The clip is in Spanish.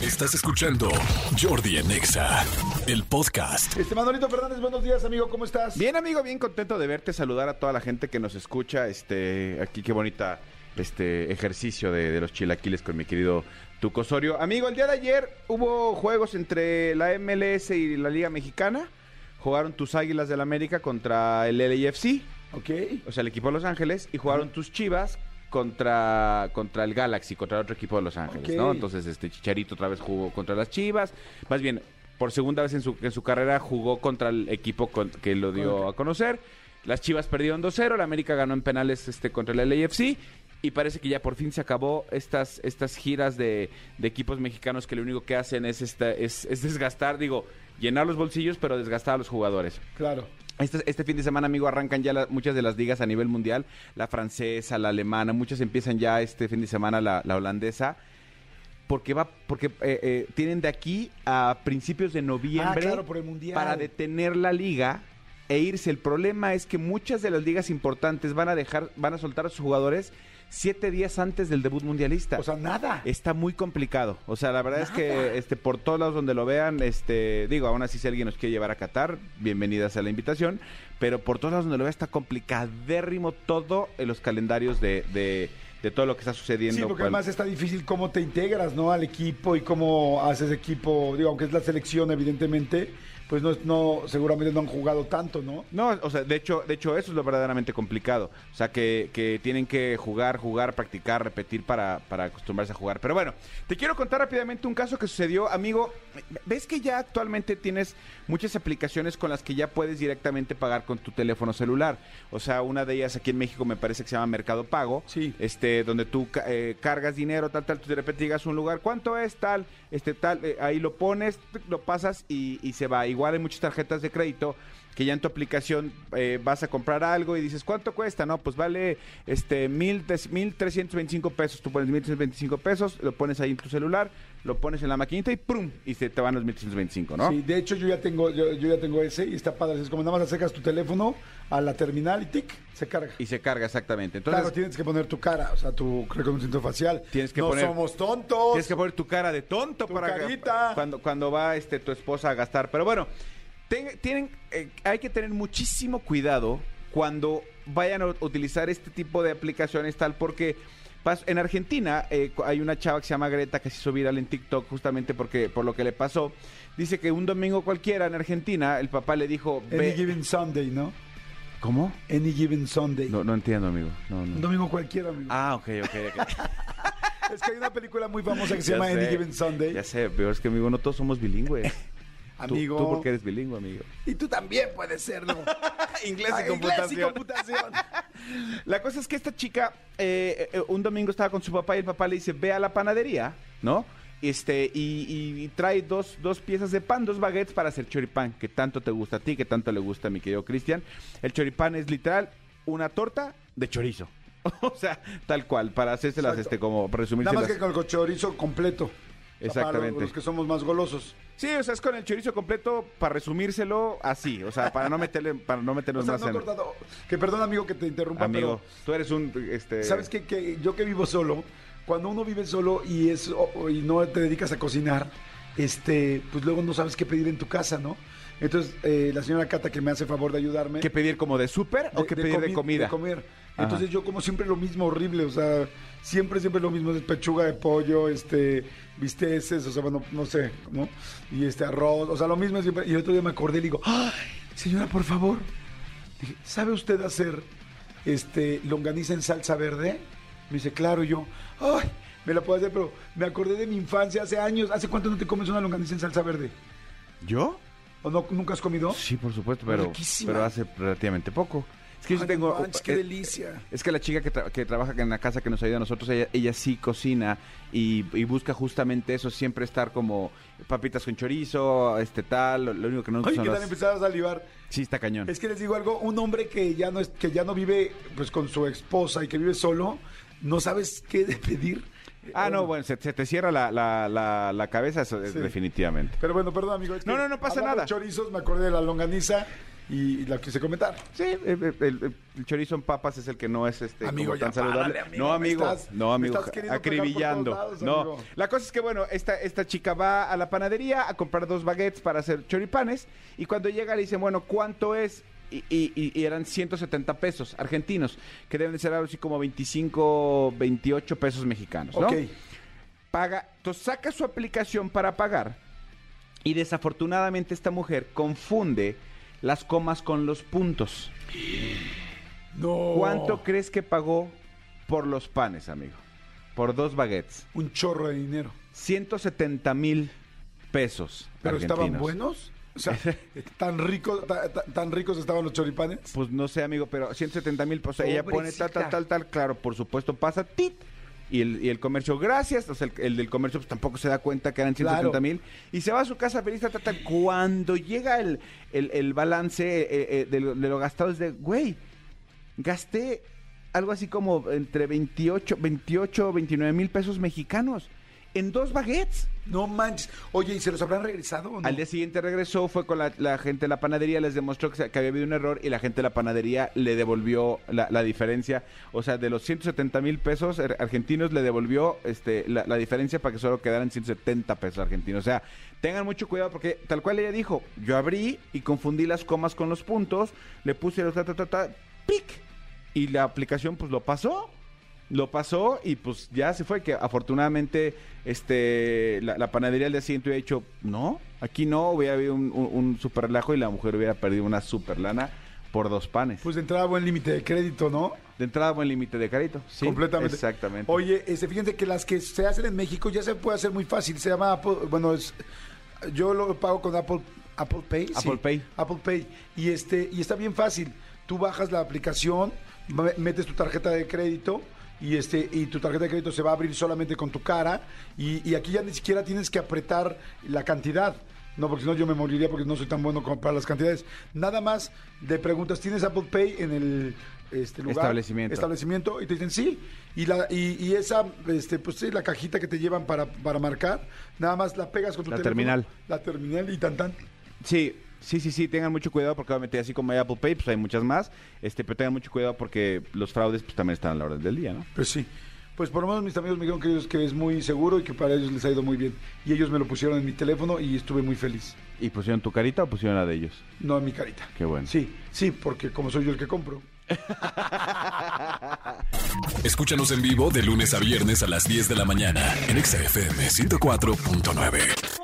Estás escuchando Jordi en Exa, el podcast. Este Manolito Fernández, buenos días, amigo, ¿cómo estás? Bien, amigo, bien contento de verte, saludar a toda la gente que nos escucha. Este, aquí qué bonita este ejercicio de, de los chilaquiles con mi querido Tuco Osorio. Amigo, el día de ayer hubo juegos entre la MLS y la Liga Mexicana. Jugaron tus Águilas del América contra el LAFC, Ok. o sea, el equipo de Los Ángeles, y jugaron tus Chivas contra, contra el Galaxy, contra el otro equipo de Los Ángeles. ¿no? Entonces, este Chicharito otra vez jugó contra las Chivas. Más bien, por segunda vez en su, en su carrera jugó contra el equipo con- que lo dio a conocer. Las Chivas perdieron 2-0, la América ganó en penales este, contra el LAFC. Y parece que ya por fin se acabó estas, estas giras de, de equipos mexicanos que lo único que hacen es, esta, es, es desgastar, digo, llenar los bolsillos, pero desgastar a los jugadores. Claro. Este, este fin de semana, amigo, arrancan ya la- muchas de las ligas a nivel mundial. La francesa, la alemana, muchas empiezan ya este fin de semana la, la holandesa. Porque va, porque eh, eh, tienen de aquí a principios de noviembre Ah, claro, por el Mundial. para detener la liga e irse. El problema es que muchas de las ligas importantes van a dejar, van a soltar a sus jugadores siete días antes del debut mundialista. O sea, nada. Está muy complicado. O sea, la verdad es que este por todos lados donde lo vean, este digo, aún así si alguien nos quiere llevar a Qatar, bienvenidas a la invitación, pero por todos lados donde lo vea está complicadérrimo todo en los calendarios de, de, de todo lo que está sucediendo. Sí, porque cual- además está difícil cómo te integras, ¿no? Al equipo y cómo haces equipo, digo, aunque es la selección, evidentemente, pues no, no seguramente no han jugado tanto, ¿no? No, o sea, de hecho, de hecho eso es lo verdaderamente complicado. O sea, que, que tienen que jugar, jugar, practicar, repetir para, para acostumbrarse a jugar. Pero bueno, te quiero contar rápidamente un caso que sucedió, amigo. ¿Ves que ya actualmente tienes muchas aplicaciones con las que ya puedes directamente pagar con tu teléfono celular? O sea, una de ellas aquí en México me parece que se llama Mercado Pago. Sí. Este, donde tú eh, cargas dinero, tal, tal, tú de repente llegas a un lugar, ¿cuánto es tal? Este, tal, eh, ahí lo pones, lo pasas y, y se va. Igual hay muchas tarjetas de crédito que ya en tu aplicación eh, vas a comprar algo y dices, ¿cuánto cuesta? No, pues vale este mil, tres- 1.325 pesos. Tú pones 1.325 pesos, lo pones ahí en tu celular, lo pones en la maquinita y ¡prum! Y se te van los 1.325, ¿no? Sí, de hecho yo ya tengo, yo, yo ya tengo ese y está padre. Es como nada más acercas tu teléfono a la terminal y tic, se carga. Y se carga exactamente. Entonces, claro, tienes que poner tu cara, o sea, tu reconocimiento facial. Tienes que no poner- somos tontos. Tienes que poner tu cara de tonto Tu para carita. cuando cuando va este tu esposa a gastar. Pero bueno, ten- tienen eh, hay que tener muchísimo cuidado cuando vayan a utilizar este tipo de aplicaciones tal porque en Argentina eh, hay una chava que se llama Greta que se hizo viral en TikTok justamente porque por lo que le pasó. Dice que un domingo cualquiera en Argentina el papá le dijo, Any ve... Given Sunday, ¿no? ¿Cómo? Any Given Sunday. No, no entiendo, amigo. No, Un domingo cualquiera, amigo. Ah, ok, ok, ok. Es que hay una película muy famosa que se Ya llama Any Given Sunday. Ya sé, pero es que, amigo, no todos somos bilingües. Amigo. Tú, porque eres bilingüe, amigo. Y tú también puedes serlo. Inglés Ah, inglés y computación. La cosa es que esta chica eh, eh, un domingo estaba con su papá y el papá le dice, ve a la panadería, ¿no? Este, y, y- y trae dos, dos piezas de pan, dos baguettes para hacer choripán, que tanto te gusta a ti, que tanto le gusta a mi querido Cristian. El choripán es literal una torta de chorizo. o sea, tal cual, para hacérselas, Exacto. este, como Nada resumírselas. más que con el chorizo completo. Exactamente. Para los que somos más golosos. Sí, o sea, es con el chorizo completo para resumírselo así, o sea, para no meterle, para no O meternos sea, más no en... cortado. Que perdón, amigo, que te interrumpa, Amigo, tú eres un, este... ¿sabes qué? Que yo que vivo solo, cuando uno vive solo y es o- y no te dedicas a cocinar, este, pues luego no sabes qué pedir en tu casa, ¿no? Entonces, eh, la señora Cata que me hace favor de ayudarme. ¿Qué pedir como de súper o qué pedir de comi- comida? De comer. Ajá. Entonces yo como siempre lo mismo, horrible, o sea, siempre, siempre lo mismo, es pechuga de pollo, este, bisteces, o sea, bueno, no sé, ¿no? Y este arroz, o sea, lo mismo siempre. Y el otro día me acordé y le digo, ¡ay, señora, por favor! Dije, ¿sabe usted hacer este longaniza en salsa verde? Me dice, claro, y yo, ¡ay! Me la puedo hacer, pero me acordé de mi infancia hace años. ¿Hace cuánto no te comes una longaniza en salsa verde? ¿Yo? ¿O no, nunca has comido? Sí, por supuesto, pero, Riquísima. pero hace relativamente poco. Es que yo Ay, tengo... manches, qué eh, delicia. Es que la chica que, tra- que trabaja en la casa que nos ayuda a nosotros, ella, ella sí cocina y, y busca justamente eso, siempre estar como papitas con chorizo, este tal, lo, lo único que no Ay, son que las- empezar a salivar. Sí, está cañón. Es que les digo algo, un hombre que ya no es, que ya no vive pues con su esposa y que vive solo, no sabes qué de pedir. Ah, no, bueno, se, se te cierra la, la, la, la cabeza, eso es Sí. definitivamente. Pero bueno, perdón, amigo. es que No, no, no pasa hablando nada. chorizos, me acordé de la longaniza y la quise comentar. Sí, eh, eh, el, el chorizo en papas es el que no es este Amigo, como tan ya párale, saludable. amigo, no, me amigo, estás- no, me amigo, estás queriendo pegar por acribillando. lados, no, amigo. la cosa es que bueno, esta esta chica va a la panadería a comprar dos baguettes para hacer choripanes y cuando llega le dicen, "Bueno, ¿cuánto es?" Y, y- y- eran 170 pesos argentinos, que deben de ser algo así como 25, 28 pesos mexicanos, ¿no? Ok. paga, entonces saca su aplicación para pagar y desafortunadamente esta mujer confunde las comas con los puntos. No. ¿Cuánto crees que pagó por los panes, amigo? Por dos baguettes. Un chorro de dinero. 170 mil pesos. ¿Pero estaban buenos? O sea, ¿tan, rico, ta- ta- ¿tan ricos estaban los choripanes? Pues no sé, amigo, pero 170 mil, pues ella pone tal, tal, tal, tal, claro, por supuesto pasa, tit. Y el, y el comercio, gracias. O sea, el, el del comercio pues tampoco se da cuenta que eran 170 Claro. mil. Y se va a su casa feliz, ta, ta. Cuando llega el, el- el balance eh, eh, de, lo, de lo gastado, es de, güey, gasté algo así como entre 28, 28, 29 mil pesos mexicanos en dos baguettes. No manches. Oye, ¿y se los habrán regresado o no? Al día siguiente regresó, fue con la, la gente de la panadería, les demostró que, se- que había habido un error y la gente de la panadería le devolvió la, la diferencia. O sea, de los 170 mil pesos ar- argentinos le devolvió este, la, la diferencia para que solo quedaran 170 pesos argentinos. O sea, tengan mucho cuidado porque tal cual ella dijo, yo abrí y confundí las comas con los puntos, le puse los ta, ta, ta, ta, pic, y la aplicación pues lo pasó. Lo pasó y pues ya se fue, que afortunadamente este la, la panadería al día siguiente hubiera dicho, no, aquí no, hubiera habido un, un, un super relajo y la mujer hubiera perdido una super lana por dos panes. Pues de entrada buen límite de crédito, ¿no? de entrada buen límite de crédito. Sí, Completamente. Exactamente. Oye, este, fíjense que las que se hacen en México ya se puede hacer muy fácil. Se llama Apple, bueno, es, yo lo pago con Apple, Apple Pay. sí. Apple Pay. Apple Pay. Y este, y está bien fácil. Tú bajas la aplicación, me- metes tu tarjeta de crédito. Y, este, y tu tarjeta de crédito se va a abrir solamente con tu cara. Y, y aquí ya ni siquiera tienes que apretar la cantidad. No, porque si no yo me moriría porque no soy tan bueno como para las cantidades. Nada más de preguntas, ¿tienes Apple Pay en el este, lugar? Establecimiento. Establecimiento. Y te dicen sí. Y, la, y, y esa, este, pues sí, la cajita que te llevan para, para marcar, nada más la pegas con tu La teléfono. terminal. La terminal y tan tan. Sí, sí, sí, sí, tengan mucho cuidado porque obviamente así como hay Apple Pay, pues hay muchas más, este, pero tengan mucho cuidado porque los fraudes pues también están a la orden del día, ¿no? Pues sí. Pues por lo menos mis amigos me dijeron que, ellos- que es muy seguro y que para ellos les ha ido muy bien. Y ellos me lo pusieron en mi teléfono y estuve muy feliz. ¿Y pusieron tu carita o pusieron la de ellos? No en mi carita. Qué bueno. Sí, sí, porque como soy yo el que compro. Escúchanos en vivo de lunes a viernes a las 10 de la mañana en Exa FM 104.9.